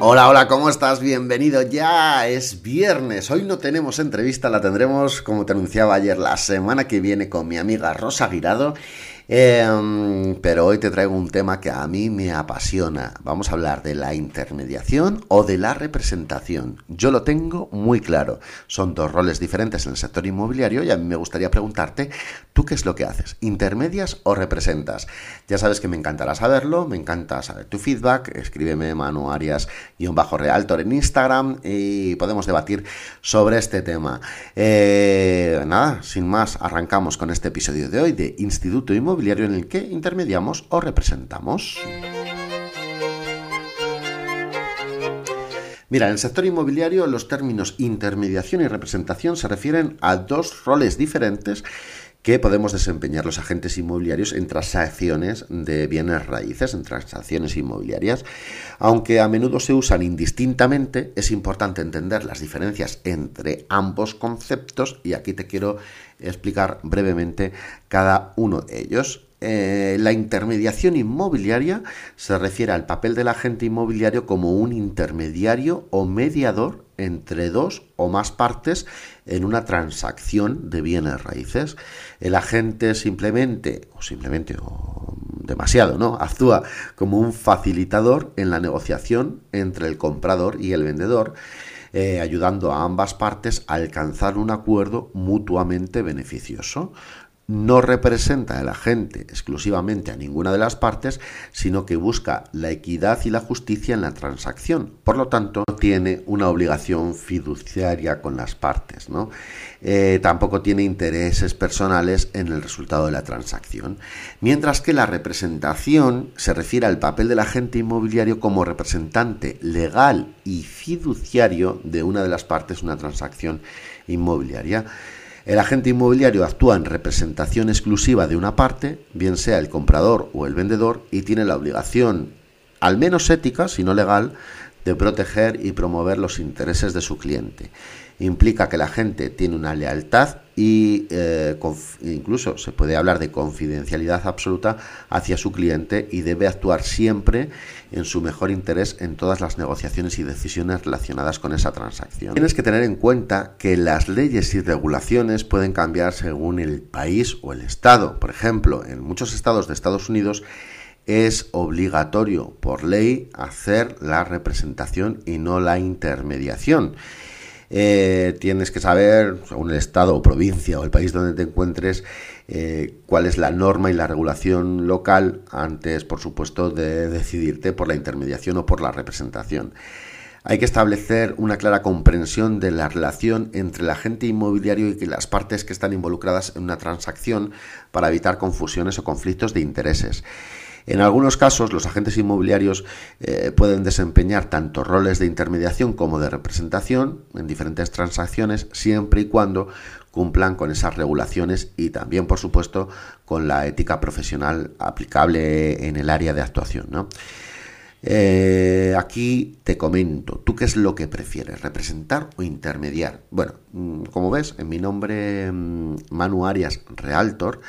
Hola, hola, ¿cómo estás? Bienvenido. Ya es viernes. Hoy no tenemos entrevista, la tendremos, como te anunciaba ayer, la semana que viene con mi amiga Rosa Guirado. Em, pero hoy te traigo un tema que a mí me apasiona. Vamos a hablar de la intermediación o de la representación. Yo lo tengo muy claro. Son dos roles diferentes en el sector inmobiliario y a mí me gustaría preguntarte, ¿tú qué es lo que haces? ¿Intermedias o representas? Ya sabes que me encantará saberlo, me encanta saber tu feedback. Escríbeme Manu Arias-Realtor en Instagram y podemos debatir sobre este tema. Eh, nada, sin más, arrancamos con este episodio de hoy de Instituto Inmobiliario en el que intermediamos o representamos. Mira, en el sector inmobiliario los términos intermediación y representación se refieren a dos roles diferentes que podemos desempeñar los agentes inmobiliarios en transacciones de bienes raíces, en transacciones inmobiliarias. Aunque a menudo se usan indistintamente, es importante entender las diferencias entre ambos conceptos y aquí te quiero explicar brevemente cada uno de ellos. Eh, la intermediación inmobiliaria se refiere al papel del agente inmobiliario como un intermediario o mediador entre dos o más partes en una transacción de bienes raíces. El agente simplemente, o simplemente, o demasiado, ¿no? Actúa como un facilitador en la negociación entre el comprador y el vendedor. Eh, ayudando a ambas partes a alcanzar un acuerdo mutuamente beneficioso no representa el agente exclusivamente a ninguna de las partes, sino que busca la equidad y la justicia en la transacción. Por lo tanto, tiene una obligación fiduciaria con las partes. ¿no? Eh, tampoco tiene intereses personales en el resultado de la transacción. Mientras que la representación se refiere al papel del agente inmobiliario como representante legal y fiduciario de una de las partes, una transacción inmobiliaria. El agente inmobiliario actúa en representación exclusiva de una parte, bien sea el comprador o el vendedor, y tiene la obligación, al menos ética, si no legal, de proteger y promover los intereses de su cliente implica que la gente tiene una lealtad y eh, incluso se puede hablar de confidencialidad absoluta hacia su cliente y debe actuar siempre en su mejor interés en todas las negociaciones y decisiones relacionadas con esa transacción. Tienes que tener en cuenta que las leyes y regulaciones pueden cambiar según el país o el estado. Por ejemplo, en muchos estados de Estados Unidos es obligatorio por ley hacer la representación y no la intermediación. Eh, tienes que saber, según el estado o provincia o el país donde te encuentres, eh, cuál es la norma y la regulación local antes, por supuesto, de decidirte por la intermediación o por la representación. Hay que establecer una clara comprensión de la relación entre el agente inmobiliario y las partes que están involucradas en una transacción para evitar confusiones o conflictos de intereses. En algunos casos, los agentes inmobiliarios eh, pueden desempeñar tanto roles de intermediación como de representación en diferentes transacciones, siempre y cuando cumplan con esas regulaciones y también, por supuesto, con la ética profesional aplicable en el área de actuación. Eh, aquí te comento, ¿tú qué es lo que prefieres, representar o intermediar? Bueno, mm, como ves, en mi nombre mm, Manu Arias Realtor,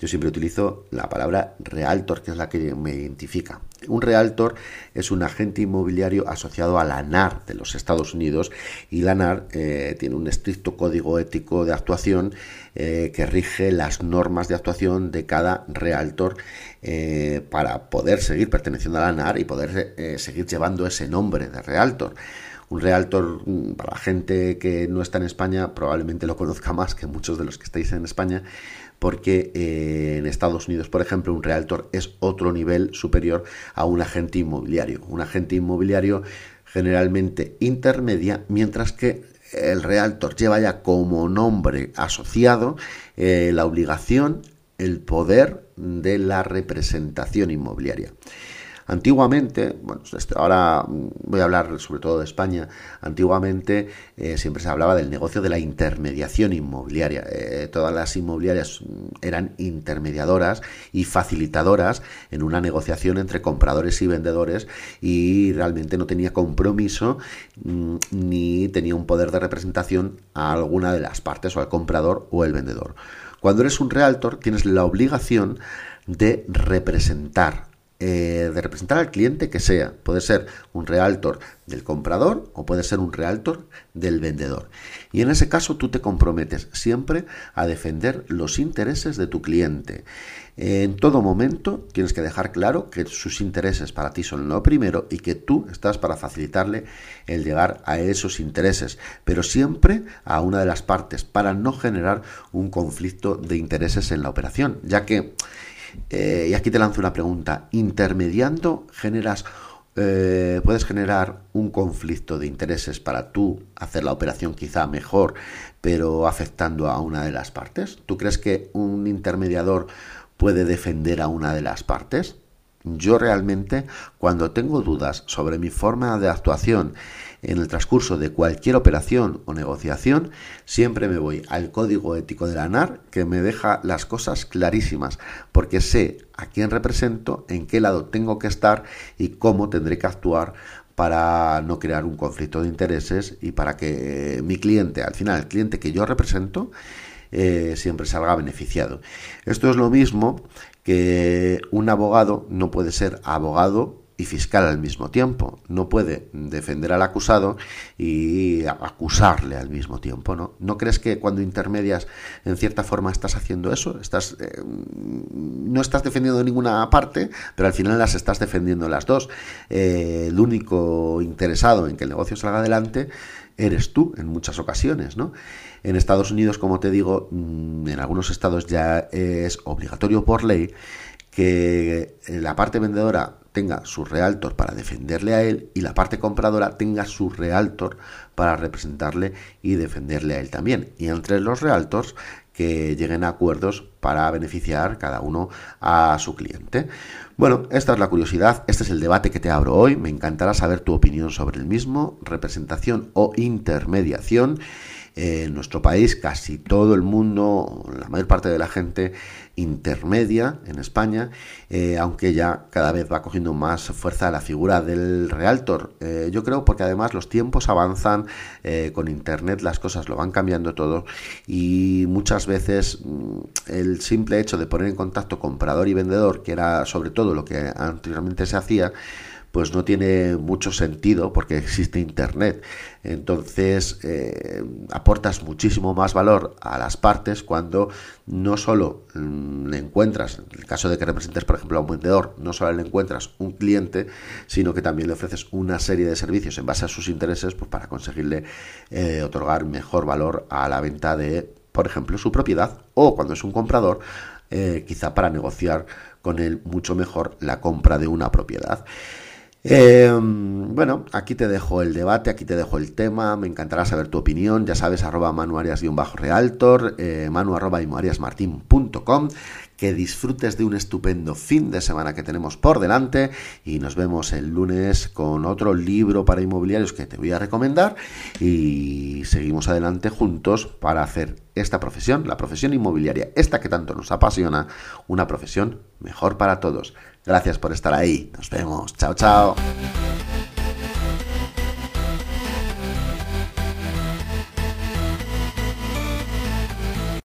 yo siempre utilizo la palabra realtor, que es la que me identifica. Un realtor es un agente inmobiliario asociado a la NAR de los Estados Unidos y la NAR eh, tiene un estricto código ético de actuación eh, que rige las normas de actuación de cada realtor eh, para poder seguir perteneciendo a la NAR y poder seguir llevando ese nombre de realtor un realtor, mm, para la gente que no está en España, probablemente lo conozca más que muchos de los que estáis en España, porque eh, en Estados Unidos, por ejemplo, un realtor es otro nivel superior a un agente inmobiliario. Un agente inmobiliario generalmente intermedia, mientras que el realtor lleva ya como nombre asociado eh, la obligación, el poder de la representación inmobiliaria. Antiguamente, bueno, este, ahora voy a hablar sobre todo de España, antiguamente eh, siempre se hablaba del negocio de la intermediación inmobiliaria. Eh, todas las inmobiliarias eran intermediadoras y facilitadoras en una negociación entre compradores y vendedores y realmente no tenía compromiso mm, ni tenía un poder de representación a alguna de las partes o al comprador o el vendedor. Cuando eres un realtor tienes la obligación de representar eh, de representar al cliente que sea. Puede ser un realtor del comprador o puede ser un realtor del vendedor. Y en ese caso tú te comprometes siempre a defender los intereses de tu cliente. En todo momento tienes que dejar claro que sus intereses para ti son lo primero y que tú estás para facilitarle el llegar a esos intereses, pero siempre a una de las partes para no generar un conflicto de intereses en la operación, ya que eh, y aquí te lanzo una pregunta. Intermediando generas eh, puedes generar un conflicto de intereses para tú hacer la operación quizá mejor, pero afectando a una de las partes. ¿Tú crees que un intermediador puede defender a una de las partes? Yo realmente, cuando tengo dudas sobre mi forma de actuación en el transcurso de cualquier operación o negociación, siempre me voy al código ético de la ANAR que me deja las cosas clarísimas, porque sé a quién represento, en qué lado tengo que estar y cómo tendré que actuar para no crear un conflicto de intereses y para que mi cliente, al final el cliente que yo represento, eh, siempre salga beneficiado. Esto es lo mismo que un abogado no puede ser abogado y fiscal al mismo tiempo. No puede defender al acusado y acusarle al mismo tiempo, ¿no? ¿No crees que cuando intermedias en cierta forma estás haciendo eso? Estás eh, no estás defendiendo ninguna parte, pero al final las estás defendiendo las dos. Eh, el único interesado en que el negocio salga adelante eres tú en muchas ocasiones, ¿no? En Estados Unidos, como te digo, mm, en algunos estados ya es obligatorio por ley que la parte vendedora tenga su realtor para defenderle a él y la parte compradora tenga su realtor para representarle y defenderle a él también. Y entre los realtors que lleguen a acuerdos para beneficiar cada uno a su cliente. Bueno, esta es la curiosidad, este es el debate que te abro hoy, me encantará saber tu opinión sobre el mismo, representación o intermediación en nuestro país casi todo el mundo, la mayor parte de la gente intermedia en España, eh, aunque ya cada vez va cogiendo más fuerza la figura del realtor. Eh, yo creo porque además los tiempos avanzan, eh, con Internet las cosas lo van cambiando todo y muchas veces mm, el simple hecho de poner en contacto comprador y vendedor, que era sobre todo lo que anteriormente se hacía, pues no tiene mucho sentido porque existe Internet. Entonces eh, aportas muchísimo más valor a las partes cuando no solo mm, le encuentras, en el caso de que representes por ejemplo a un vendedor, no solo le encuentras un cliente, sino que también le ofreces una serie de servicios en base a sus intereses pues, para conseguirle eh, otorgar mejor valor a la venta de, por ejemplo, su propiedad o cuando es un comprador, eh, quizá para negociar con él mucho mejor la compra de una propiedad. Eh, bueno, aquí te dejo el debate, aquí te dejo el tema, me encantará saber tu opinión, ya sabes, arroba manuarias-realtor, eh, manu arroba que disfrutes de un estupendo fin de semana que tenemos por delante y nos vemos el lunes con otro libro para inmobiliarios que te voy a recomendar y seguimos adelante juntos para hacer esta profesión, la profesión inmobiliaria, esta que tanto nos apasiona, una profesión mejor para todos. Gracias por estar ahí. Nos vemos. Chao, chao.